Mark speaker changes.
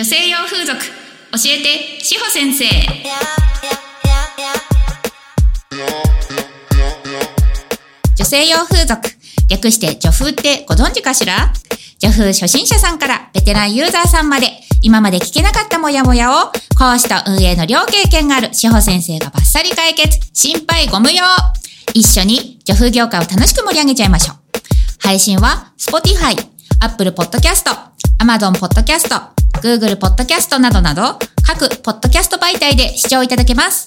Speaker 1: 女性用風俗。教えて志保先生。女性用風俗。略して女風ってご存知かしら？女風初心者さんからベテランユーザーさんまで今まで聞けなかったモヤモヤを講師と運営の両経験がある志保先生がバッサリ解決。心配ご無用。一緒に女風業界を楽しく盛り上げちゃいましょう。配信は Spotify、Apple Podcast、Amazon Podcast、Google Podcast などなど各ポッドキャスト媒体で視聴いただけます。